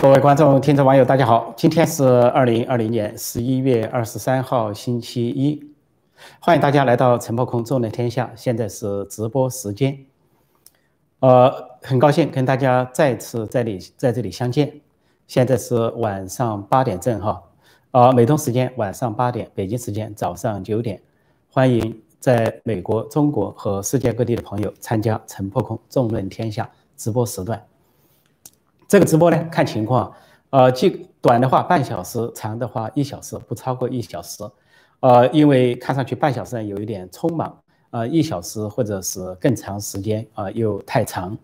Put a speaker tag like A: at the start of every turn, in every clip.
A: 各位观众、听众、网友，大家好！今天是二零二零年十一月二十三号，星期一。欢迎大家来到陈破空纵论天下，现在是直播时间。呃，很高兴跟大家再次在里在这里相见。现在是晚上八点正哈，呃，美东时间晚上八点，北京时间早上九点。欢迎在美国、中国和世界各地的朋友参加陈破空纵论天下直播时段。这个直播呢，看情况，呃，既短的话半小时，长的话一小时，不超过一小时。呃，因为看上去半小时呢有一点匆忙，呃，一小时或者是更长时间啊又太长。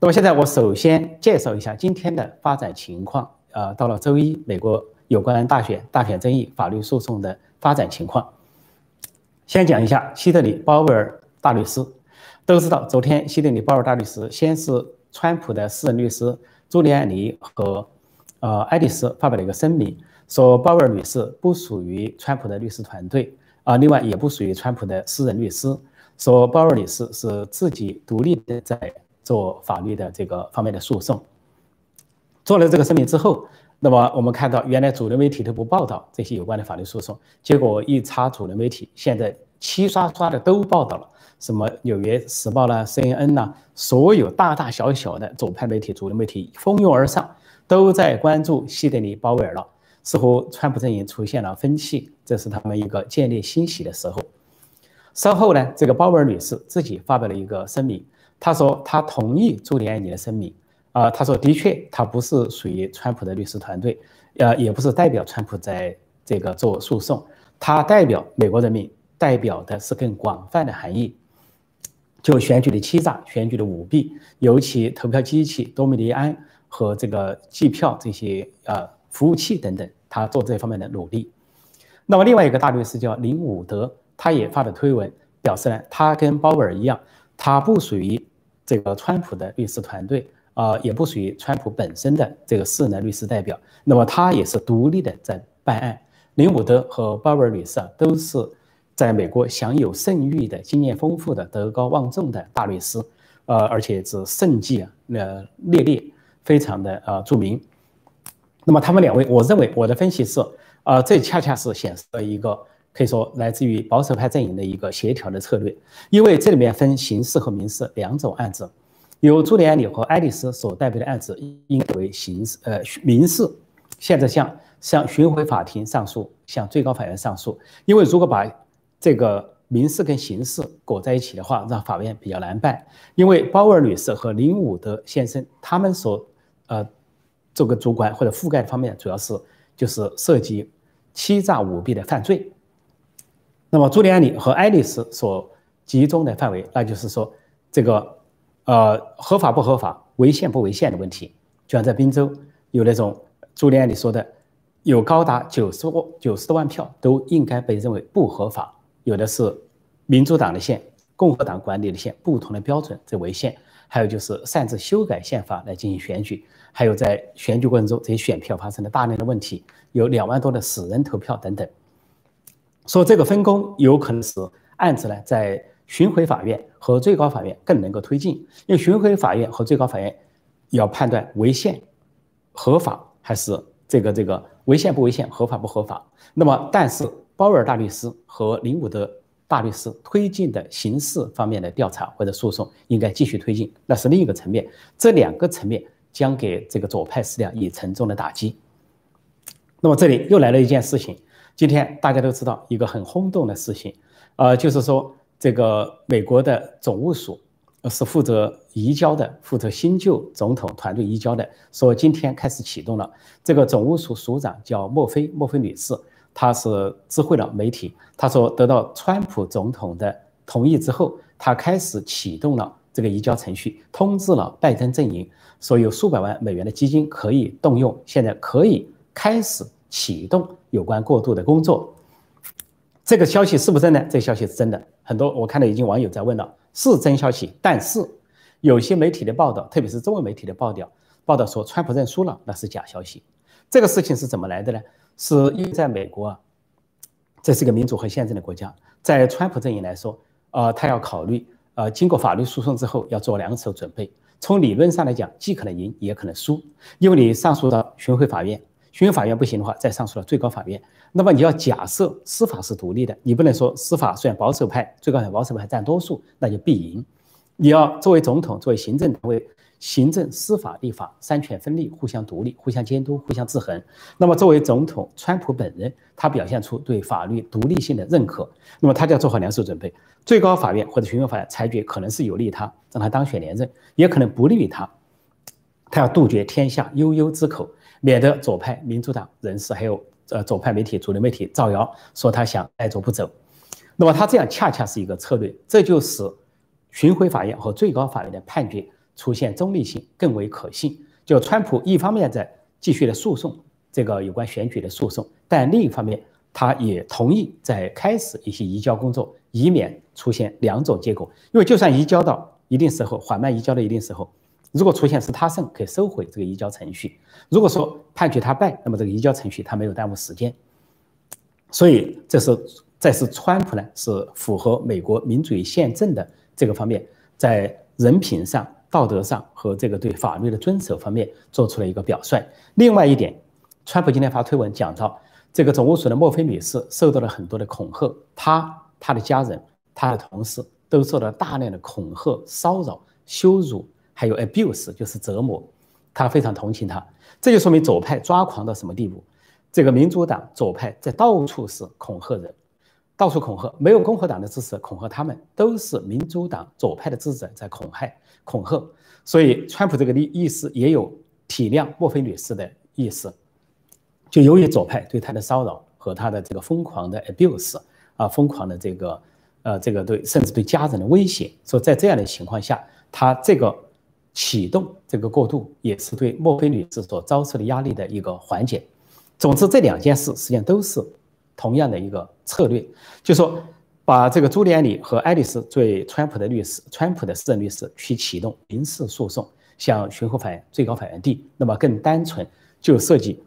A: 那么现在我首先介绍一下今天的发展情况。呃，到了周一，美国有关大选大选争议法律诉讼的发展情况。先讲一下希特里鲍威尔大律师，都知道昨天希特里鲍威尔大律师先是川普的私人律师。朱利安尼和呃爱丽丝发表了一个声明，说鲍威尔女士不属于川普的律师团队啊，另外也不属于川普的私人律师，说鲍威尔女士是自己独立的在做法律的这个方面的诉讼。做了这个声明之后，那么我们看到原来主流媒体都不报道这些有关的法律诉讼，结果一查主流媒体，现在齐刷刷的都报道了。什么《纽约时报》啦、CNN 啦，所有大大小小的左派媒体、主流媒体蜂拥而上，都在关注希德尼·鲍威尔了。似乎川普阵营出现了分歧，这是他们一个建立欣喜的时候。稍后呢，这个鲍威尔女士自己发表了一个声明，她说她同意朱利安尼的声明。啊，她说的确，她不是属于川普的律师团队，呃，也不是代表川普在这个做诉讼，她代表美国人民，代表的是更广泛的含义。就选举的欺诈、选举的舞弊，尤其投票机器多米尼安和这个计票这些呃服务器等等，他做这方面的努力。那么另外一个大律师叫林伍德，他也发了推文，表示呢，他跟鲍威尔一样，他不属于这个川普的律师团队啊，也不属于川普本身的这个私人律师代表。那么他也是独立的在办案。林伍德和鲍威尔女士啊，都是。在美国享有盛誉的、经验丰富的、德高望重的大律师，呃，而且是盛绩啊，呃，列列，非常的呃著名。那么他们两位，我认为我的分析是，呃，这恰恰是显示了一个可以说来自于保守派阵营的一个协调的策略，因为这里面分刑事和民事两种案子，由朱利安尼和爱丽丝所代表的案子应为刑事，呃，民事，现在向向巡回法庭上诉，向最高法院上诉，因为如果把这个民事跟刑事裹在一起的话，让法院比较难办。因为鲍威尔女士和林伍德先生他们所呃这个主管或者覆盖的方面，主要是就是涉及欺诈舞弊的犯罪。那么朱利安里和爱丽丝所集中的范围，那就是说这个呃合法不合法、违宪不违宪的问题。就像在宾州有那种朱利安里说的，有高达九十多九十多万票都应该被认为不合法。有的是民主党的县、共和党管理的县，不同的标准在违宪；还有就是擅自修改宪法来进行选举；还有在选举过程中这些选票发生了大量的问题，有两万多的死人投票等等。说这个分工有可能使案子呢在巡回法院和最高法院更能够推进，因为巡回法院和最高法院要判断违宪、合法还是这个这个违宪不违宪、合法不合法。那么但是。鲍威尔大律师和林伍德大律师推进的刑事方面的调查或者诉讼应该继续推进，那是另一个层面。这两个层面将给这个左派势力以沉重的打击。那么这里又来了一件事情，今天大家都知道一个很轰动的事情，呃，就是说这个美国的总务署是负责移交的，负责新旧总统团队移交的，说今天开始启动了。这个总务署署长叫墨菲，墨菲女士。他是知会了媒体，他说得到川普总统的同意之后，他开始启动了这个移交程序，通知了拜登阵营，说有数百万美元的基金可以动用，现在可以开始启动有关过渡的工作。这个消息是不是真的？这个消息是真的，很多我看到已经网友在问了，是真消息。但是有些媒体的报道，特别是中文媒体的报道，报道说川普认输了，那是假消息。这个事情是怎么来的呢？是因为在美国啊，这是一个民主和宪政的国家，在川普阵营来说，呃，他要考虑，呃，经过法律诉讼之后要做两手准备。从理论上来讲，既可能赢，也可能输，因为你上诉到巡回法院，巡回法院不行的话，再上诉到最高法院。那么你要假设司法是独立的，你不能说司法虽然保守派，最高法院保守派占多数，那就必赢。你要作为总统，作为行政单位。行政、司法、立法三权分立，互相独立、互相监督、互相制衡。那么，作为总统，川普本人他表现出对法律独立性的认可，那么他就要做好两手准备。最高法院或者巡回法院裁决可能是有利他，让他当选连任，也可能不利于他。他要杜绝天下悠悠之口，免得左派民主党人士还有呃左派媒体、主流媒体造谣说他想爱走不走。那么他这样恰恰是一个策略，这就是巡回法院和最高法院的判决。出现中立性更为可信。就川普一方面在继续的诉讼这个有关选举的诉讼，但另一方面他也同意在开始一些移交工作，以免出现两种结果。因为就算移交到一定时候，缓慢移交到一定时候，如果出现是他胜，可以收回这个移交程序；如果说判决他败，那么这个移交程序他没有耽误时间。所以这是这是川普呢是符合美国民主宪政的这个方面，在人品上。道德上和这个对法律的遵守方面做出了一个表率。另外一点，川普今天发推文讲到，这个总务署的墨菲女士受到了很多的恐吓，她、她的家人、她的同事都受到大量的恐吓、骚扰、羞辱，还有 abuse，就是折磨。他非常同情她，这就说明左派抓狂到什么地步？这个民主党左派在到处是恐吓人，到处恐吓，没有共和党的支持恐吓他们，都是民主党左派的支持者在恐吓。恐吓，所以川普这个意意思也有体谅墨菲女士的意思。就由于左派对他的骚扰和他的这个疯狂的 abuse 啊，疯狂的这个呃这个对甚至对家人的威胁，说在这样的情况下，他这个启动这个过渡也是对墨菲女士所遭受的压力的一个缓解。总之，这两件事实际上都是同样的一个策略，就说。把这个朱利安里和爱丽丝作为川普的律师，川普的私人律师去启动民事诉讼，向巡回法院、最高法院递，那么更单纯就涉及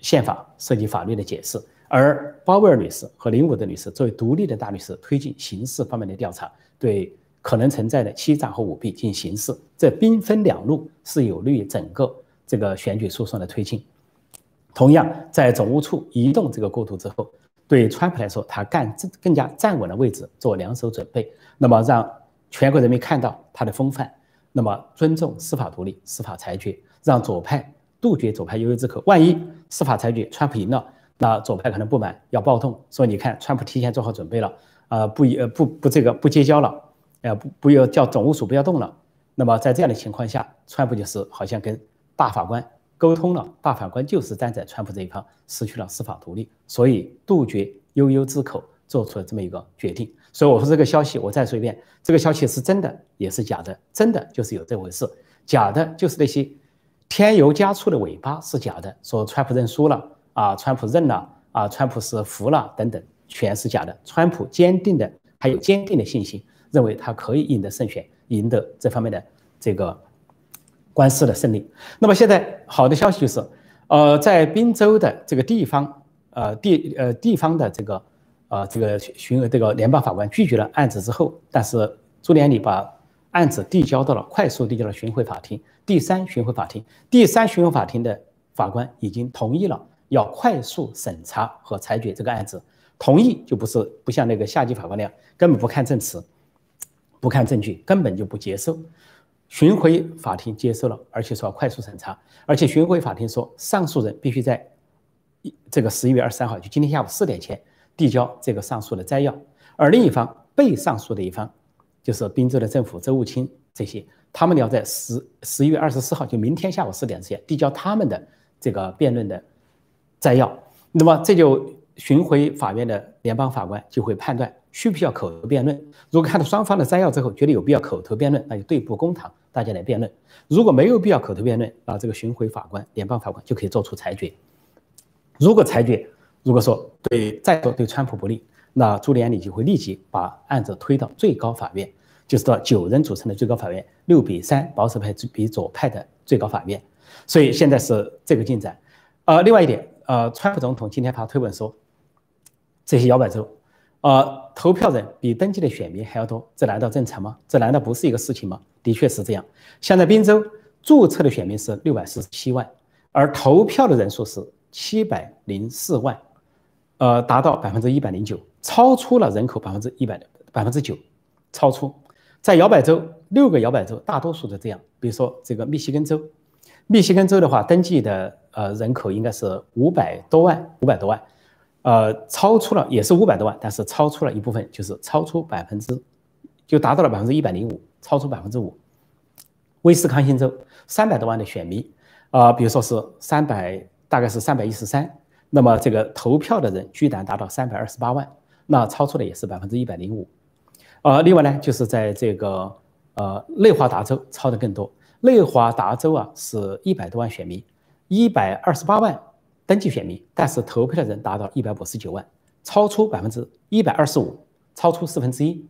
A: 宪法、涉及法律的解释。而鲍威尔女士和林伍德女士作为独立的大律师，推进刑事方面的调查，对可能存在的欺诈和舞弊进行刑事。这兵分两路，是有利于整个这个选举诉讼的推进。同样，在总务处移动这个过渡之后。对川普来说，他干更加站稳了位置，做两手准备，那么让全国人民看到他的风范，那么尊重司法独立、司法裁决，让左派杜绝左派悠悠之口。万一司法裁决川普赢了，那左派可能不满，要暴动，说你看川普提前做好准备了，啊不一呃不不这个不结交了，呃不不要叫总务署不要动了。那么在这样的情况下，川普就是好像跟大法官。沟通了，大法官就是站在川普这一方，失去了司法独立，所以杜绝悠悠之口，做出了这么一个决定。所以我说这个消息，我再说一遍，这个消息是真的也是假的，真的就是有这回事，假的就是那些添油加醋的尾巴是假的，说川普认输了啊，川普认了啊，川普是服了等等，全是假的。川普坚定的还有坚定的信心，认为他可以赢得胜选，赢得这方面的这个。官司的胜利。那么现在好的消息就是，呃，在宾州的这个地方，呃地呃地方的这个呃这个巡这个联邦法官拒绝了案子之后，但是朱连理把案子递交到了快速递交了巡回法庭，第三巡回法庭，第三巡回法庭的法官已经同意了要快速审查和裁决这个案子，同意就不是不像那个下级法官那样根本不看证词，不看证据，根本就不接受。巡回法庭接受了，而且说要快速审查，而且巡回法庭说上诉人必须在一这个十一月二十三号，就今天下午四点前递交这个上诉的摘要。而另一方被上诉的一方，就是滨州的政府周务清这些，他们要在十十一月二十四号，就明天下午四点之前递交他们的这个辩论的摘要。那么这就巡回法院的联邦法官就会判断。需不需要口头辩论？如果看到双方的摘要之后，觉得有必要口头辩论，那就对簿公堂，大家来辩论。如果没有必要口头辩论，啊，这个巡回法官、联邦法官就可以做出裁决。如果裁决如果说对再说对川普不利，那朱利安里就会立即把案子推到最高法院，就是到九人组成的最高法院，六比三保守派比左派的最高法院。所以现在是这个进展。呃，另外一点，呃，川普总统今天发推文说，这些摇摆州。呃，投票人比登记的选民还要多，这难道正常吗？这难道不是一个事情吗？的确是这样。像在宾州，注册的选民是六百四十七万，而投票的人数是七百零四万，呃，达到百分之一百零九，超出了人口百分之一百的百分之九，超出。在摇摆州，六个摇摆州大多数都这样。比如说这个密西根州，密西根州的话，登记的呃人口应该是五百多万，五百多万。呃，超出了也是五百多万，但是超出了一部分，就是超出百分之，就达到了百分之一百零五，超出百分之五。威斯康星州三百多万的选民，啊，比如说是三百，大概是三百一十三，那么这个投票的人居然达到三百二十八万，那超出的也是百分之一百零五。呃，另外呢，就是在这个呃内华达州超的更多，内华达州啊是一百多万选民，一百二十八万。登记选民，但是投票的人达到一百五十九万，超出百分之一百二十五，超出四分之一。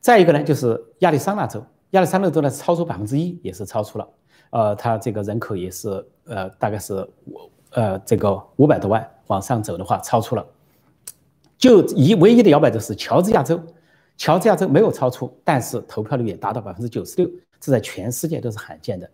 A: 再一个呢，就是亚利桑那州，亚利桑那州呢超出百分之一，也是超出了。呃，它这个人口也是呃，大概是五呃这个五百多万，往上走的话超出了。就一唯一的摇摆州是乔治亚州，乔治亚州没有超出，但是投票率也达到百分之九十六，这在全世界都是罕见的。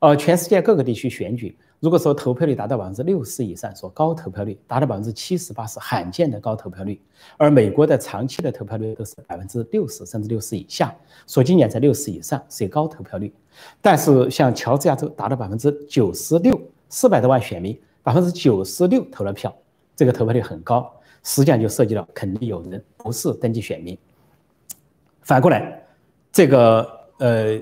A: 呃，全世界各个地区选举。如果说投票率达到百分之六十以上，说高投票率达到百分之七十八是罕见的高投票率，而美国的长期的投票率都是百分之六十甚至六十以下，说今年在六十以上是高投票率。但是像乔治亚州达到百分之九十六，四百多万选民，百分之九十六投了票，这个投票率很高，实际上就涉及到肯定有人不是登记选民。反过来，这个呃。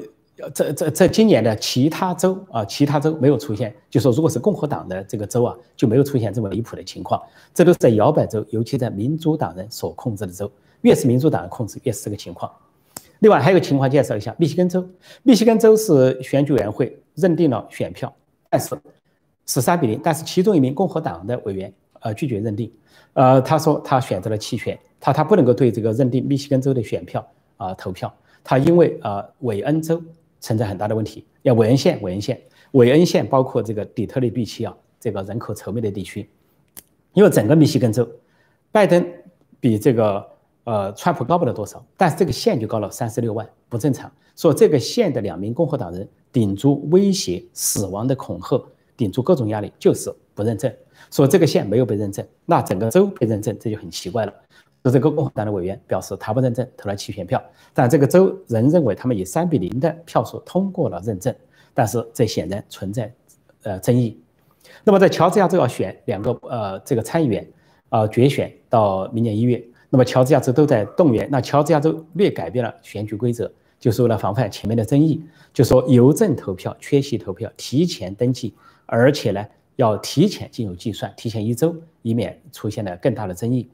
A: 这这这今年的其他州啊，其他州没有出现，就说如果是共和党的这个州啊，就没有出现这么离谱的情况。这都是在摇摆州，尤其在民主党人所控制的州，越是民主党人控制，越是这个情况。另外还有个情况介绍一下，密西根州，密西根州是选举委员会认定了选票，但是是三比零，但是其中一名共和党的委员呃拒绝认定，呃他说他选择了弃权，他他不能够对这个认定密西根州的选票啊投票，他因为啊韦恩州。存在很大的问题。要韦恩县，韦恩县，韦恩县包括这个底特律、地区啊，这个人口稠密的地区。因为整个密西根州，拜登比这个呃川普高不了多少，但是这个县就高了三十六万，不正常。说这个县的两名共和党人顶住威胁、死亡的恐吓，顶住各种压力，就是不认证。说这个县没有被认证，那整个州被认证，这就很奇怪了。这个共和党的委员表示，他不认证，投了弃权票。但这个州仍认为他们以三比零的票数通过了认证。但是这显然存在呃争议。那么在乔治亚州要选两个呃这个参议员，呃决选到明年一月。那么乔治亚州都在动员。那乔治亚州略改变了选举规则，就是为了防范前面的争议，就说邮政投票、缺席投票、提前登记，而且呢要提前进入计算，提前一周，以免出现了更大的争议。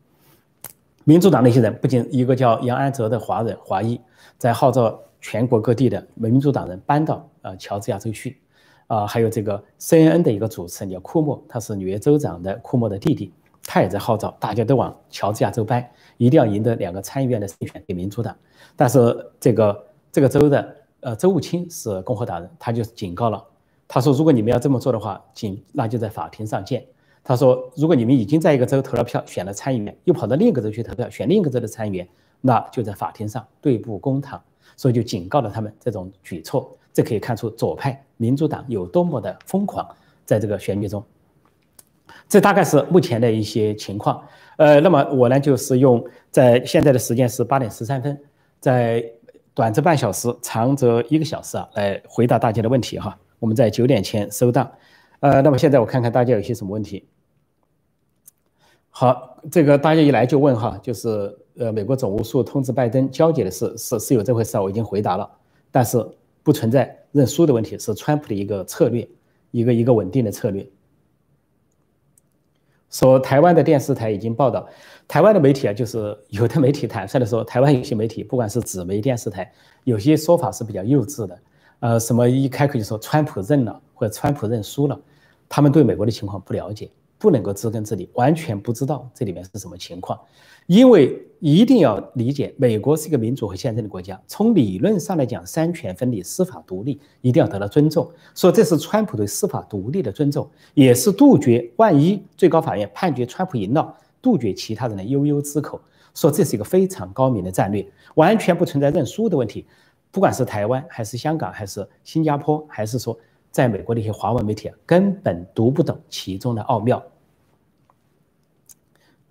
A: 民主党那些人不仅一个叫杨安泽的华人华裔，在号召全国各地的民主党人搬到呃乔治亚州去，啊，还有这个 CNN 的一个主持人叫库莫，他是纽约州长的库莫的弟弟，他也在号召大家都往乔治亚州搬，一定要赢得两个参议院的胜选给民主党。但是这个这个州的呃州务卿是共和党人，他就警告了，他说如果你们要这么做的话，请那就在法庭上见。他说：“如果你们已经在一个州投了票，选了参议员，又跑到另一个州去投票，选另一个州的参议员，那就在法庭上对簿公堂。所以就警告了他们这种举措。这可以看出左派民主党有多么的疯狂，在这个选举中。这大概是目前的一些情况。呃，那么我呢，就是用在现在的时间是八点十三分，在短则半小时，长则一个小时啊，来回答大家的问题哈。我们在九点前收档。呃，那么现在我看看大家有些什么问题。好，这个大家一来就问哈，就是呃，美国总务处通知拜登交接的事是是有这回事啊，我已经回答了，但是不存在认输的问题，是川普的一个策略，一个一个稳定的策略。说台湾的电视台已经报道，台湾的媒体啊，就是有的媒体坦率的说，台湾有些媒体，不管是纸媒电视台，有些说法是比较幼稚的，呃，什么一开口就说川普认了或者川普认输了，他们对美国的情况不了解。不能够知根知底，完全不知道这里面是什么情况，因为一定要理解，美国是一个民主和宪政的国家，从理论上来讲，三权分立、司法独立一定要得到尊重。说这是川普对司法独立的尊重，也是杜绝万一最高法院判决川普赢了，杜绝其他人的悠悠之口。说这是一个非常高明的战略，完全不存在认输的问题。不管是台湾还是香港还是新加坡，还是说在美国的一些华文媒体，根本读不懂其中的奥妙。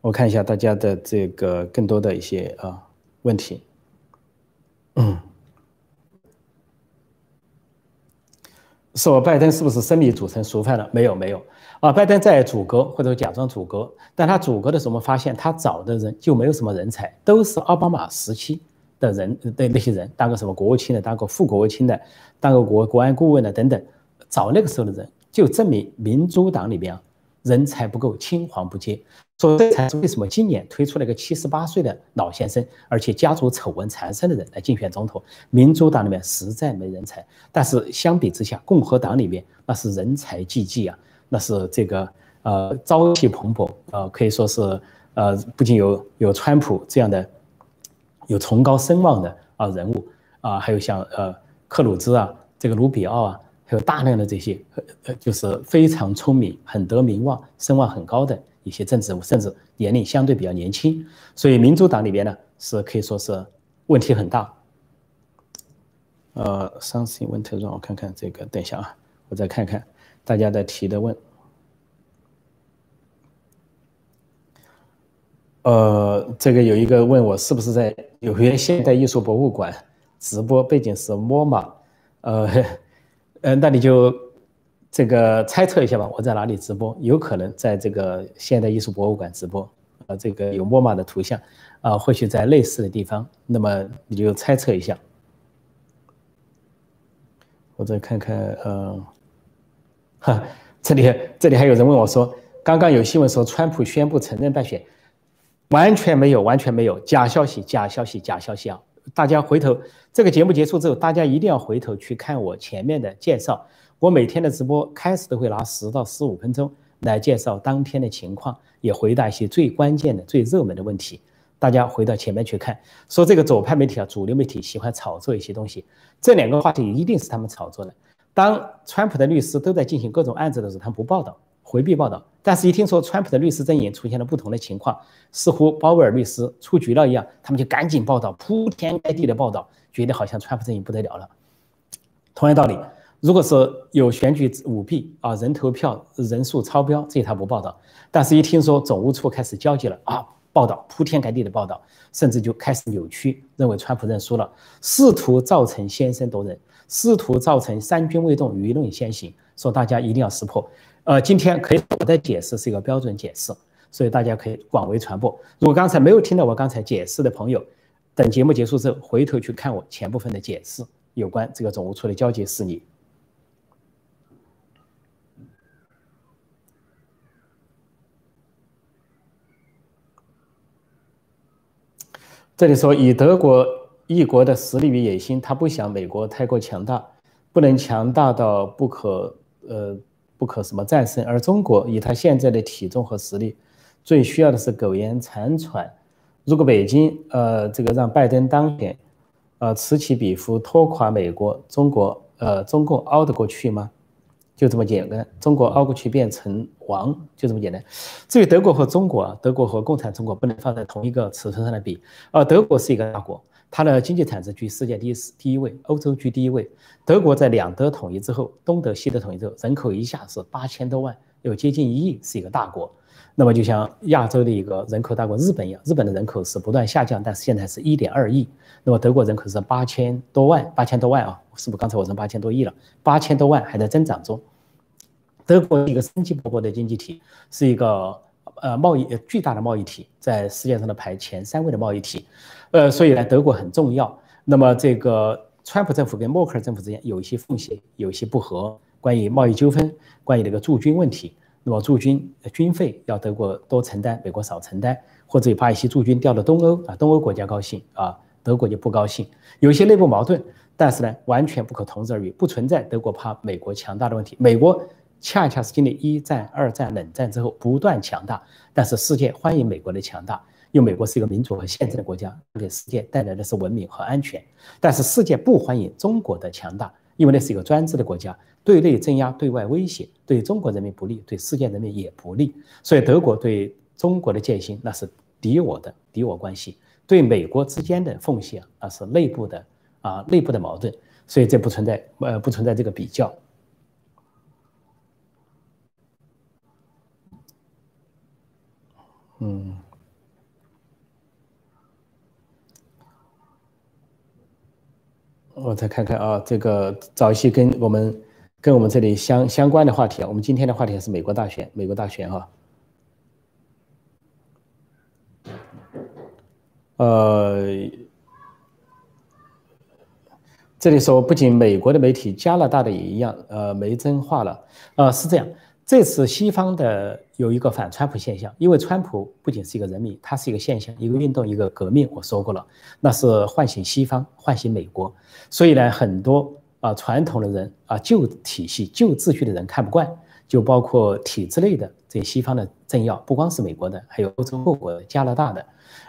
A: 我看一下大家的这个更多的一些啊问题。嗯，说拜登是不是生米煮成熟饭了？没有，没有啊。拜登在阻隔或者假装阻隔，但他阻隔的时候，我们发现他找的人就没有什么人才，都是奥巴马时期的人的那些人，当个什么国务卿的，当个副国务卿的，当个国国安顾问的等等，找那个时候的人，就证明民主党里边啊人才不够，青黄不接。所以才是为什么今年推出了一个七十八岁的老先生，而且家族丑闻缠身的人来竞选总统。民主党里面实在没人才，但是相比之下，共和党里面那是人才济济啊，那是这个呃朝气蓬勃，呃可以说是呃不仅有有川普这样的有崇高声望的啊人物啊，还有像呃克鲁兹啊，这个卢比奥啊，还有大量的这些呃就是非常聪明、很得名望、声望很高的。一些政治甚至年龄相对比较年轻，所以民主党里边呢是可以说是问题很大。呃，something went wrong，我看看这个，等一下啊，我再看看大家的提的问。呃，这个有一个问我是不是在纽约现代艺术博物馆直播，背景是 MoMA，呃，嗯，那你就。这个猜测一下吧，我在哪里直播？有可能在这个现代艺术博物馆直播，啊，这个有莫马的图像，啊，或许在类似的地方。那么你就猜测一下。我再看看，呃，哈，这里这里还有人问我说，刚刚有新闻说川普宣布承认败选，完全没有，完全没有，假消息，假消息，假消息啊！大家回头这个节目结束之后，大家一定要回头去看我前面的介绍。我每天的直播开始都会拿十到十五分钟来介绍当天的情况，也回答一些最关键的、最热门的问题。大家回到前面去看，说这个左派媒体啊、主流媒体喜欢炒作一些东西，这两个话题一定是他们炒作的。当川普的律师都在进行各种案子的时候，他们不报道，回避报道。但是，一听说川普的律师阵营出现了不同的情况，似乎鲍威尔律师出局了一样，他们就赶紧报道，铺天盖地的报道，觉得好像川普阵营不得了了。同样道理。如果是有选举舞弊啊，人投票人数超标，这他不报道。但是，一听说总务处开始交接了啊，报道铺天盖地的报道，甚至就开始扭曲，认为川普认输了，试图造成先声夺人，试图造成三军未动，舆论先行，说大家一定要识破。呃，今天可以我的解释是一个标准解释，所以大家可以广为传播。如果刚才没有听到我刚才解释的朋友，等节目结束之后回头去看我前部分的解释，有关这个总务处的交接事宜。这里说，以德国一国的实力与野心，他不想美国太过强大，不能强大到不可呃不可什么战胜。而中国以他现在的体重和实力，最需要的是苟延残喘。如果北京呃这个让拜登当选，呃此起彼伏拖垮美国，中国呃中共熬得过去吗？就这么简单，中国熬过去变成王，就这么简单。至于德国和中国啊，德国和共产中国不能放在同一个尺寸上来比。呃，德国是一个大国，它的经济产值居世界第一第一位，欧洲居第一位。德国在两德统一之后，东德西德统一之后，人口一下是八千多万，有接近一亿，是一个大国。那么就像亚洲的一个人口大国日本一样，日本的人口是不断下降，但是现在是一点二亿。那么德国人口是八千多万，八千多万啊，是不是刚才我说八千多亿了？八千多万还在增长中。德国一个生机勃勃的经济体，是一个呃贸易巨大的贸易体，在世界上的排前三位的贸易体，呃，所以呢，德国很重要。那么这个川普政府跟默克尔政府之间有一些缝隙，有一些不和，关于贸易纠纷，关于这个驻军问题。那么驻军军费要德国多承担，美国少承担，或者把一些驻军调到东欧啊，东欧国家高兴啊，德国就不高兴，有一些内部矛盾，但是呢，完全不可同日而语，不存在德国怕美国强大的问题，美国。恰恰是经历一战、二战、冷战之后不断强大，但是世界欢迎美国的强大，因为美国是一个民主和宪政的国家，给世界带来的是文明和安全。但是世界不欢迎中国的强大，因为那是一个专制的国家，对内镇压，对外威胁，对中国人民不利，对世界人民也不利。所以德国对中国的戒心那是敌我的敌我关系，对美国之间的奉献啊是内部的啊内部的矛盾，所以这不存在呃不存在这个比较。嗯，我再看看啊，这个找一些跟我们跟我们这里相相关的话题啊。我们今天的话题是美国大选，美国大选哈。呃，这里说不仅美国的媒体，加拿大的也一样，呃，没真话了。呃，是这样。这次西方的有一个反川普现象，因为川普不仅是一个人名，他是一个现象，一个运动，一个革命。我说过了，那是唤醒西方，唤醒美国。所以呢，很多啊传统的人啊旧体系、旧秩序的人看不惯，就包括体制内的这西方的政要，不光是美国的，还有欧洲各国、加拿大的，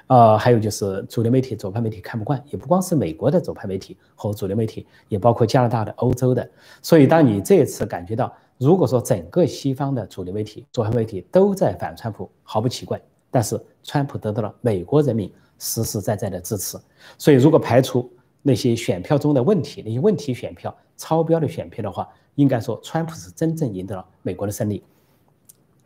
A: 啊，还有就是主流媒体、左派媒体看不惯，也不光是美国的左派媒体和主流媒体，也包括加拿大的、欧洲的。所以，当你这次感觉到。如果说整个西方的主流媒体、左派媒体都在反川普，毫不奇怪。但是川普得到了美国人民实实在在的支持，所以如果排除那些选票中的问题、那些问题选票、超标的选票的话，应该说川普是真正赢得了美国的胜利。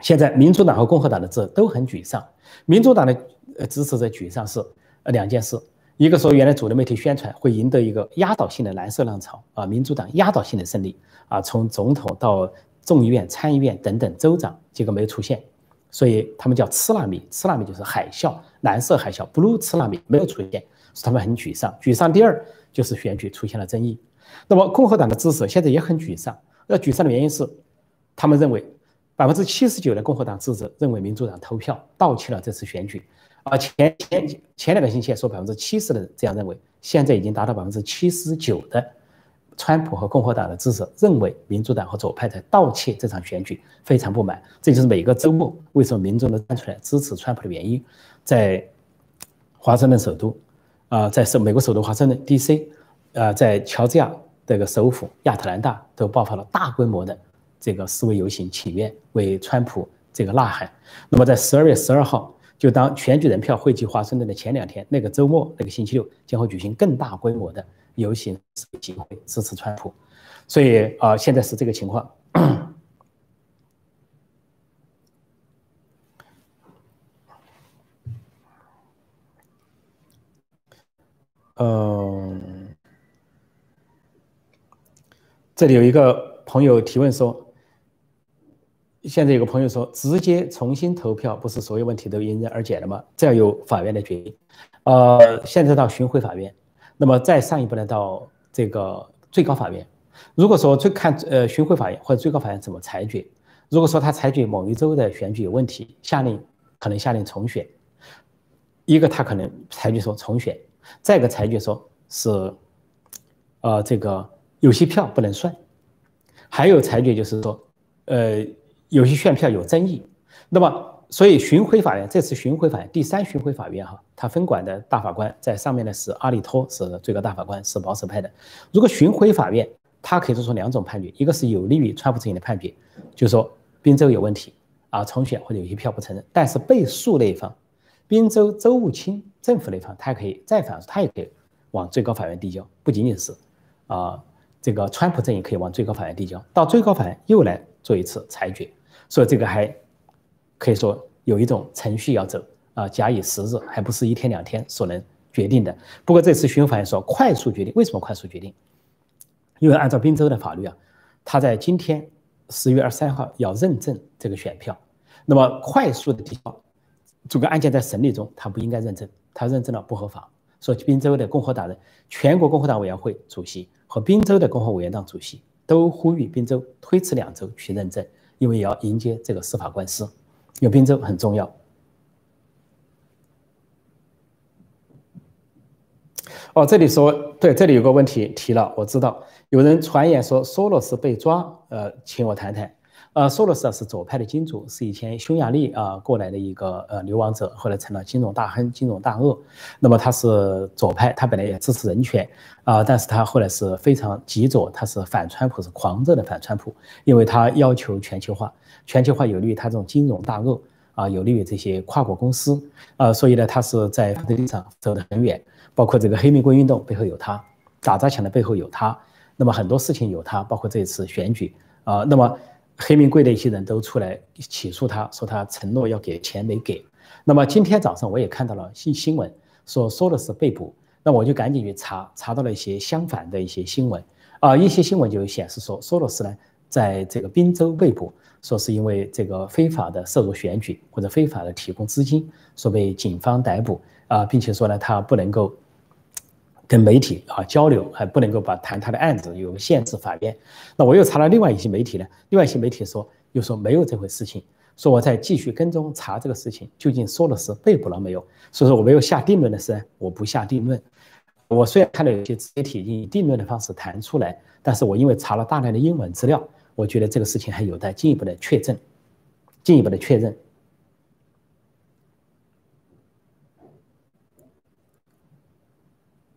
A: 现在民主党和共和党的支都很沮丧，民主党的呃支持者沮丧是呃两件事，一个说原来主流媒体宣传会赢得一个压倒性的蓝色浪潮啊，民主党压倒性的胜利啊，从总统到众议院、参议院等等州长，结果没有出现，所以他们叫“吃拉米”，“吃拉米”就是海啸，蓝色海啸，“blue 吃拉米”没有出现，使他们很沮丧。沮丧第二就是选举出现了争议。那么共和党的支持现在也很沮丧，那沮丧的原因是，他们认为百分之七十九的共和党支持认为民主党投票盗窃了这次选举，啊前前前两个星期说百分之七十的人这样认为，现在已经达到百分之七十九的。川普和共和党的支持认为民主党和左派在盗窃这场选举，非常不满。这就是每个周末为什么民众都站出来支持川普的原因。在华盛顿首都，啊，在首美国首都华盛顿 D.C.，啊，在乔治亚这个首府亚特兰大都爆发了大规模的这个示威游行请愿，为川普这个呐喊。那么在十二月十二号，就当选举人票汇集华盛顿的前两天，那个周末那个星期六将会举行更大规模的。游行机会支持川普，所以啊，现在是这个情况。嗯，这里有一个朋友提问说，现在有个朋友说，直接重新投票不是所有问题都迎刃而解了吗？这要由法院来决定。呃，现在到巡回法院。那么再上一步呢，到这个最高法院。如果说最看呃巡回法院或者最高法院怎么裁决，如果说他裁决某一州的选举有问题，下令可能下令重选，一个他可能裁决说重选，再一个裁决说是，呃这个有些票不能算，还有裁决就是说，呃有些选票有争议，那么。所以巡回法院这次巡回法院第三巡回法院哈，他分管的大法官在上面的是阿里托，是最高大法官，是保守派的。如果巡回法院他可以做出两种判决，一个是有利于川普阵营的判决，就是说宾州有问题啊，重选或者有些票不承认。但是被诉那一方，宾州州务卿政府那一方，他也可以再反诉，他也可以往最高法院递交，不仅仅是啊这个川普阵营可以往最高法院递交，到最高法院又来做一次裁决。所以这个还。可以说有一种程序要走啊，假以时日，还不是一天两天所能决定的。不过这次巡回法院说快速决定，为什么快速决定？因为按照宾州的法律啊，他在今天十月二十三号要认证这个选票，那么快速的提交，这个案件在审理中，他不应该认证，他认证了不合法。所以宾州的共和党人、全国共和党委员会主席和宾州的共和委员党主席都呼吁宾州推迟两周去认证，因为要迎接这个司法官司。因为宾州很重要。哦，这里说对，这里有个问题提了，我知道有人传言说索罗斯被抓，呃，请我谈谈。呃，索罗斯是左派的金主，是以前匈牙利啊过来的一个呃流亡者，后来成了金融大亨、金融大鳄。那么他是左派，他本来也支持人权啊，但是他后来是非常极左，他是反川普，是狂热的反川普，因为他要求全球化。全球化有利于他这种金融大鳄啊，有利于这些跨国公司啊，所以呢，他是在这个立场走得很远，包括这个黑玫瑰运动背后有他，打砸抢的背后有他，那么很多事情有他，包括这次选举啊，那么黑名贵的一些人都出来起诉他，说他承诺要给钱没给。那么今天早上我也看到了新新闻，说说的是被捕，那我就赶紧去查，查到了一些相反的一些新闻啊，一些新闻就显示说说的是呢，在这个滨州被捕。说是因为这个非法的涉入选举或者非法的提供资金，说被警方逮捕啊，并且说呢，他不能够跟媒体啊交流，还不能够把谈他的案子有限制法院。那我又查了另外一些媒体呢，另外一些媒体说又说没有这回事情，说我在继续跟踪查这个事情，究竟说的是被捕了没有？所以说我没有下定论的是，我不下定论。我虽然看到有些媒体以定论的方式谈出来，但是我因为查了大量的英文资料。我觉得这个事情还有待进一步的确证，进一步的确认。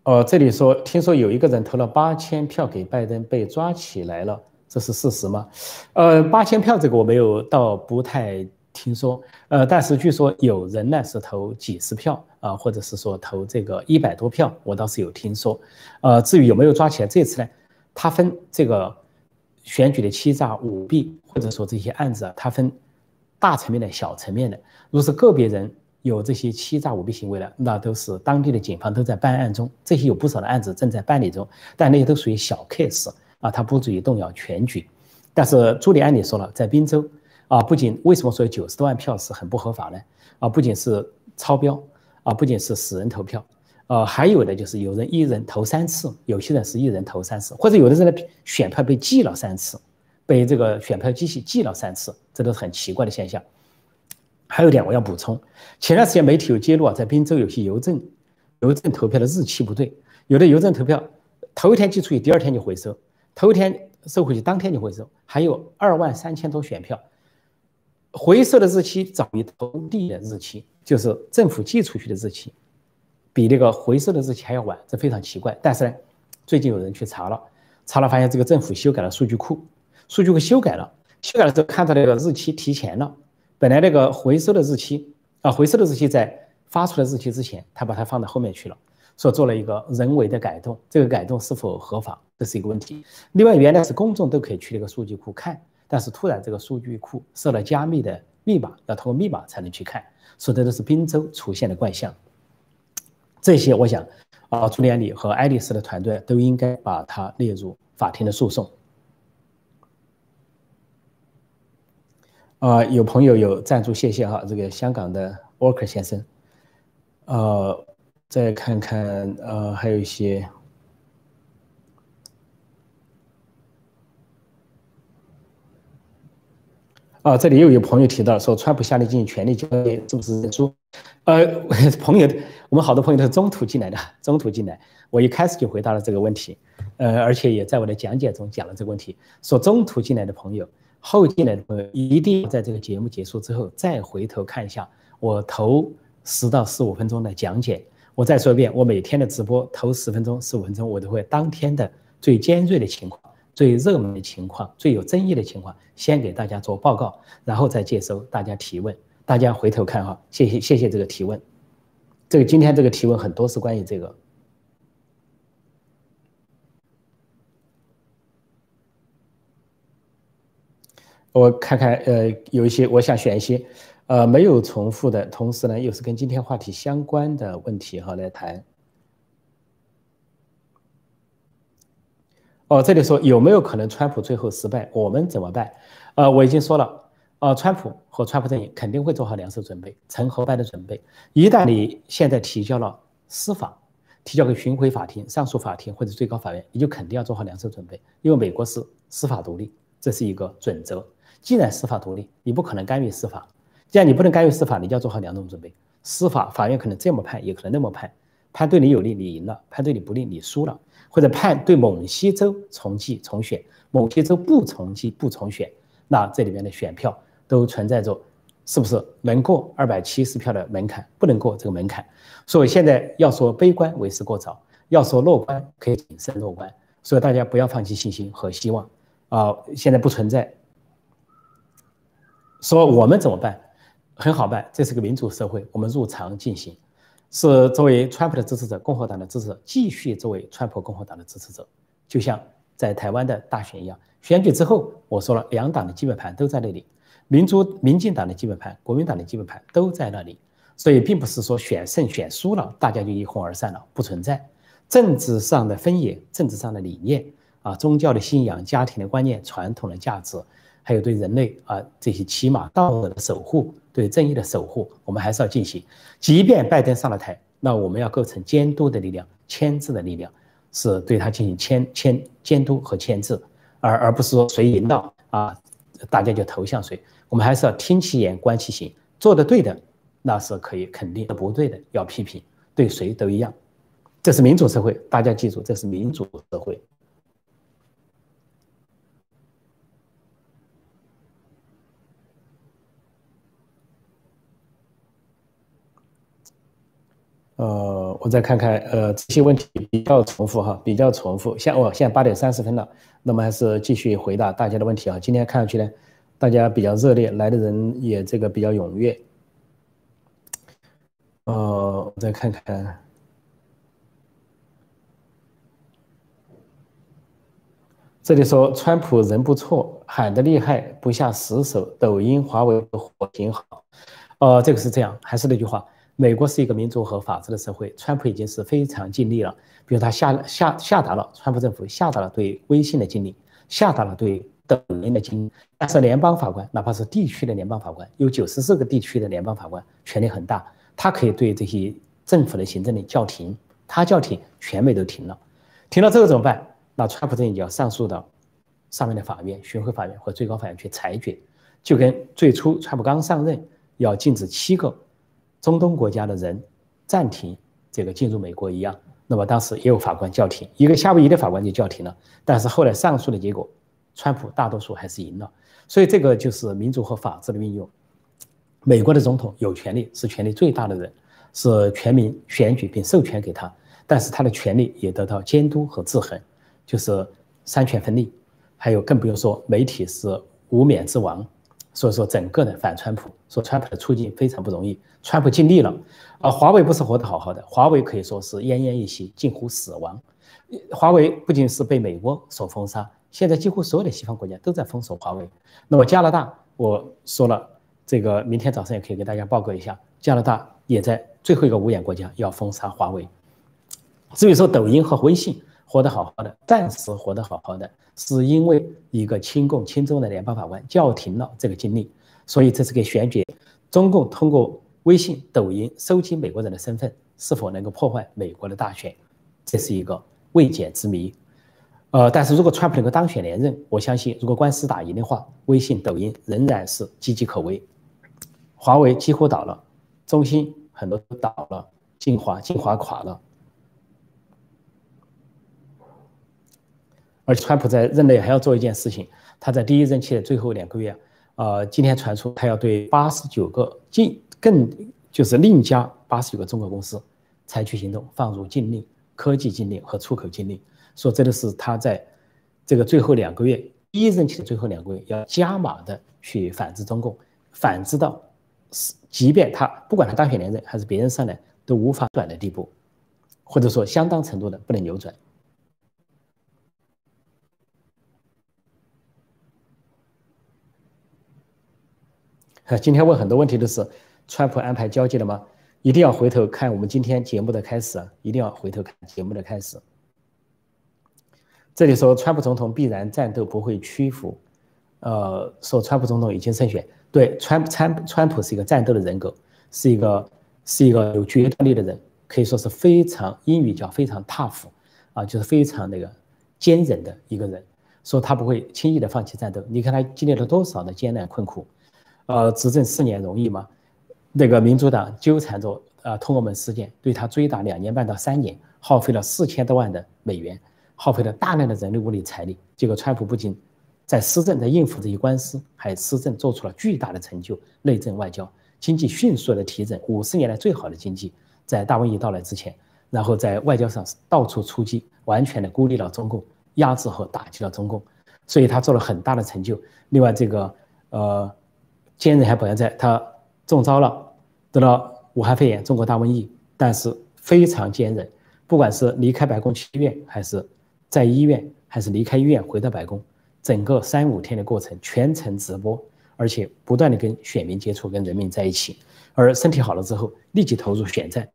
A: 哦，这里说，听说有一个人投了八千票给拜登，被抓起来了，这是事实吗？呃，八千票这个我没有，倒不太听说。呃，但是据说有人呢是投几十票啊，或者是说投这个一百多票，我倒是有听说。呃，至于有没有抓起来，这次呢，他分这个。选举的欺诈舞弊，或者说这些案子啊，它分大层面的小层面的。如果是个别人有这些欺诈舞弊行为的，那都是当地的警方都在办案中。这些有不少的案子正在办理中，但那些都属于小 case 啊，它不足以动摇全局。但是朱利安里说了，在滨州啊，不仅为什么说九十多万票是很不合法呢？啊，不仅是超标啊，不仅是死人投票。呃，还有的就是有人一人投三次，有些人是一人投三次，或者有的人的选票被记了三次，被这个选票机器记了三次，这都是很奇怪的现象。还有一点我要补充，前段时间媒体有揭露啊，在滨州有些邮政邮政投票的日期不对，有的邮政投票头一天寄出去，第二天就回收，头一天收回去，当天就回收，还有二万三千多选票回收的日期早于投递的日期，就是政府寄出去的日期。比那个回收的日期还要晚，这非常奇怪。但是呢，最近有人去查了，查了发现这个政府修改了数据库，数据库修改了，修改了之后看到那个日期提前了。本来那个回收的日期啊，回收的日期在发出的日期之前，他把它放到后面去了，说做了一个人为的改动。这个改动是否合法，这是一个问题。另外，原来是公众都可以去那个数据库看，但是突然这个数据库设了加密的密码，要通过密码才能去看，说的都是滨州出现的怪象。这些，我想，啊，朱连理和爱丽丝的团队都应该把它列入法庭的诉讼。啊，有朋友有赞助，谢谢哈，这个香港的 Walker 先生。呃，再看看，呃，还有一些。啊，这里又有朋友提到说，川普下令进行权力交接，是不是认输？呃，朋友，我们好多朋友都是中途进来的，中途进来，我一开始就回答了这个问题，呃，而且也在我的讲解中讲了这个问题，说中途进来的朋友，后进来的朋友一定要在这个节目结束之后再回头看一下我头十到十五分钟的讲解。我再说一遍，我每天的直播头十分钟、十五分钟，我都会当天的最尖锐的情况。最热门的情况、最有争议的情况，先给大家做报告，然后再接收大家提问。大家回头看哈，谢谢谢谢这个提问。这个今天这个提问很多是关于这个。我看看，呃，有一些我想选一些，呃，没有重复的，同时呢又是跟今天话题相关的问题哈来谈。哦，这里说有没有可能川普最后失败，我们怎么办？呃，我已经说了，呃，川普和川普阵营肯定会做好两手准备，成和败的准备。一旦你现在提交了司法，提交给巡回法庭、上诉法庭或者最高法院，你就肯定要做好两手准备，因为美国是司法独立，这是一个准则。既然司法独立，你不可能干预司法。既然你不能干预司法，你就要做好两种准备。司法法院可能这么判，也可能那么判，判对你有利，你赢了；判对你不利，你输了。或者判对某些州重计重选，某些州不重计不重选，那这里面的选票都存在着是不是能过二百七十票的门槛，不能过这个门槛。所以现在要说悲观为时过早，要说乐观可以谨慎乐观。所以大家不要放弃信心和希望啊！现在不存在说我们怎么办？很好办，这是个民主社会，我们入常进行，是作为川普的支持者、共和党的支持者，继续作为川普共和党的支持者，就像在台湾的大选一样。选举之后，我说了，两党的基本盘都在那里，民主、民进党的基本盘、国民党的基本盘都在那里，所以并不是说选胜选输了，大家就一哄而散了，不存在政治上的分野、政治上的理念啊、宗教的信仰、家庭的观念、传统的价值，还有对人类啊这些起码道德的守护。对正义的守护，我们还是要进行。即便拜登上了台，那我们要构成监督的力量、牵制的力量，是对他进行牵牵监督和牵制，而而不是说谁赢了啊，大家就投向谁。我们还是要听其言，观其行，做的对的，那是可以肯定；不对的要批评，对谁都一样。这是民主社会，大家记住，这是民主社会。呃，我再看看，呃，这些问题比较重复哈，比较重复。现哦，现在八点三十分了，那么还是继续回答大家的问题啊。今天看上去呢，大家比较热烈，来的人也这个比较踊跃。呃，我再看看，这里说川普人不错，喊的厉害，不下死手。抖音、华为火挺好。呃，这个是这样，还是那句话。美国是一个民主和法治的社会，川普已经是非常尽力了。比如他下下下达了，川普政府下达了对微信的禁令，下达了对抖音的禁令。但是联邦法官，哪怕是地区的联邦法官，有九十四个地区的联邦法官，权力很大，他可以对这些政府的行政令叫停。他叫停，全美都停了。停了之后怎么办？那川普政府就要上诉到上面的法院、巡回法院或最高法院去裁决。就跟最初川普刚上任要禁止七个。中东国家的人暂停这个进入美国一样，那么当时也有法官叫停，一个夏威夷的法官就叫停了。但是后来上诉的结果，川普大多数还是赢了。所以这个就是民主和法治的运用。美国的总统有权利，是权力最大的人，是全民选举并授权给他，但是他的权力也得到监督和制衡，就是三权分立。还有更不用说媒体是无冕之王。所以说，整个的反川普，说川普的处境非常不容易，川普尽力了，而华为不是活得好好的，华为可以说是奄奄一息，近乎死亡。华为不仅是被美国所封杀，现在几乎所有的西方国家都在封锁华为。那么加拿大，我说了，这个明天早上也可以给大家报告一下，加拿大也在最后一个五眼国家要封杀华为。至于说抖音和微信。活得好好的，暂时活得好好的，是因为一个亲共亲中的联邦法官叫停了这个经历，所以这是给选举。中共通过微信、抖音收集美国人的身份，是否能够破坏美国的大选，这是一个未解之谜。呃，但是如果川普能够当选连任，我相信如果官司打赢的话，微信、抖音仍然是岌岌可危。华为几乎倒了，中兴很多都倒了，晋华晋华垮了。而川普在任内还要做一件事情，他在第一任期的最后两个月，呃，今天传出他要对八十九个禁更就是另加八十九个中国公司采取行动，放入禁令、科技禁令和出口禁令，说这个是他在这个最后两个月，第一任期的最后两个月要加码的去反制中共，反制到是即便他不管他当选连任还是别人上来都无法转的地步，或者说相当程度的不能扭转。今天问很多问题都是，川普安排交接了吗？一定要回头看我们今天节目的开始啊！一定要回头看节目的开始。这里说川普总统必然战斗，不会屈服。呃，说川普总统已经胜选。对，川川川普是一个战斗的人格，是一个是一个有决断力的人，可以说是非常英语叫非常 tough 啊，就是非常那个坚韧的一个人。说他不会轻易的放弃战斗。你看他经历了多少的艰难困苦。呃，执政四年容易吗？那个民主党纠缠着呃通俄门事件，对他追打两年半到三年，耗费了四千多万的美元，耗费了大量的人力物力财力。结果川普不仅在施政在应付这些官司，还施政做出了巨大的成就，内政外交，经济迅速的提振，五十年来最好的经济，在大瘟疫到来之前，然后在外交上到处出击，完全的孤立了中共，压制和打击了中共，所以他做了很大的成就。另外这个呃。坚韧还表现在他中招了，得了武汉肺炎、中国大瘟疫，但是非常坚韧，不管是离开白宫去医院，还是在医院，还是离开医院回到白宫，整个三五天的过程全程直播，而且不断的跟选民接触，跟人民在一起，而身体好了之后，立即投入选战。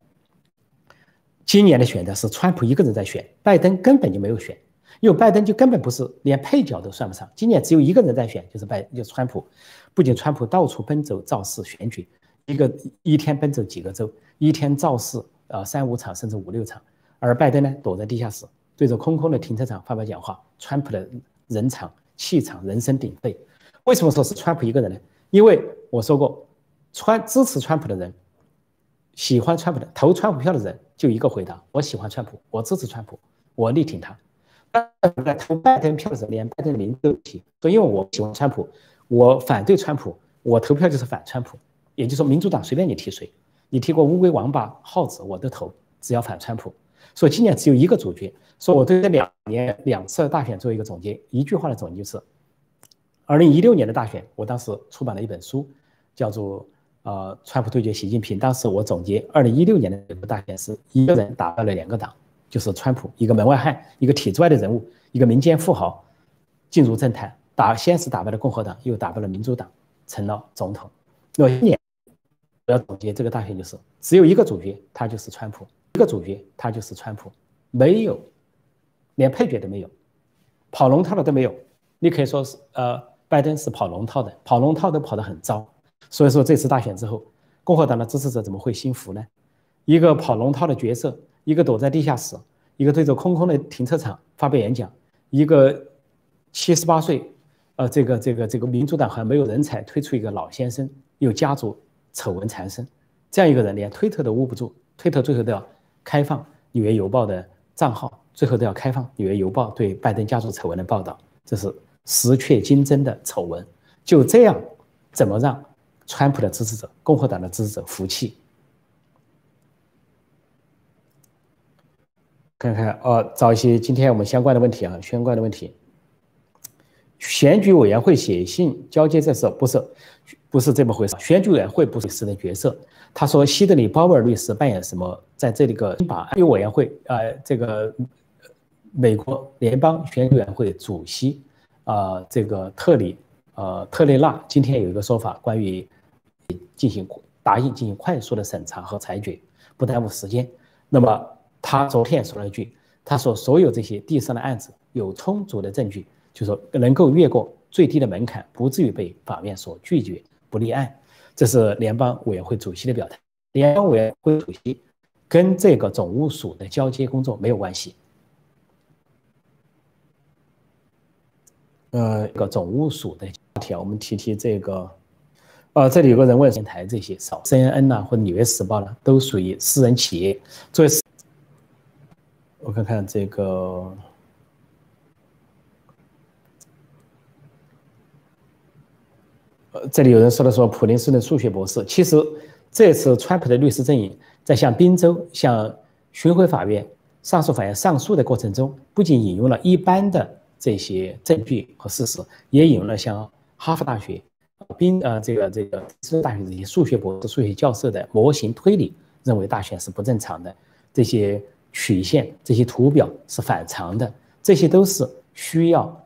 A: 今年的选战是川普一个人在选，拜登根本就没有选。因为拜登就根本不是连配角都算不上，今年只有一个人在选，就是拜，就是川普。不仅川普到处奔走造势选举，一个一天奔走几个州，一天造势啊三五场甚至五六场，而拜登呢躲在地下室，对着空空的停车场发表讲话。川普的人场气场人声鼎沸。为什么说是川普一个人呢？因为我说过，川支持川普的人，喜欢川普的投川普票的人就一个回答：我喜欢川普，我支持川普，我力挺他。在投拜登票的时候，连拜登的名字都提，说因为我喜欢川普，我反对川普，我投票就是反川普。也就是说，民主党随便你提谁，你提过乌龟、王八、耗子，我都投，只要反川普。所以今年只有一个主角。说我对这两年两次大选做一个总结，一句话的总结就是：二零一六年的大选，我当时出版了一本书，叫做《呃，川普对决习近平》。当时我总结二零一六年的这个大选是一个人打败了两个党。就是川普，一个门外汉，一个体制外的人物，一个民间富豪，进入政坛，打先是打败了共和党，又打败了民主党，成了总统。那么今年我要总结这个大选，就是只有一个主角，他就是川普，一个主角，他就是川普，没有，连配角都没有，跑龙套的都没有。你可以说是，呃，拜登是跑龙套的，跑龙套都跑得很糟。所以说这次大选之后，共和党的支持者怎么会心服呢？一个跑龙套的角色。一个躲在地下室，一个对着空空的停车场发表演讲，一个七十八岁，呃，这个这个这个民主党还没有人才，推出一个老先生，又家族丑闻缠身，这样一个人连推特都捂不住，推特最后都要开放《纽约邮报》的账号，最后都要开放《纽约邮报》对拜登家族丑闻的报道，这是石雀金针的丑闻。就这样，怎么让川普的支持者、共和党的支持者服气？看看哦，找一些今天我们相关的问题啊，相关的问题。选举委员会写信交接这事不是，不是这么回事。选举委员会不是私人角色。他说，希德里·鲍威尔律师扮演什么？在这里个把选举委员会，呃，这个美国联邦选举委员会主席，啊，这个特里，呃，特雷纳今天有一个说法，关于进行答应进行快速的审查和裁决，不耽误时间。那么。他昨天说了一句，他说所有这些地上的案子有充足的证据，就说能够越过最低的门槛，不至于被法院所拒绝不立案。这是联邦委员会主席的表态。联邦委员会主席跟这个总务署的交接工作没有关系。呃，这个总务署的话题，我们提提这个。呃，这里有个人问，电台这些少，CNN 呐或纽约时报呢，都属于私人企业，作为私。我看看这个，呃，这里有人说了说普林斯顿数学博士。其实这次川普的律师阵营在向宾州、向巡回法院、上诉法院上诉的过程中，不仅引用了一般的这些证据和事实，也引用了像哈佛大学、宾呃这个这个斯大学这些数学博士、数学教授的模型推理，认为大选是不正常的这些。曲线这些图表是反常的，这些都是需要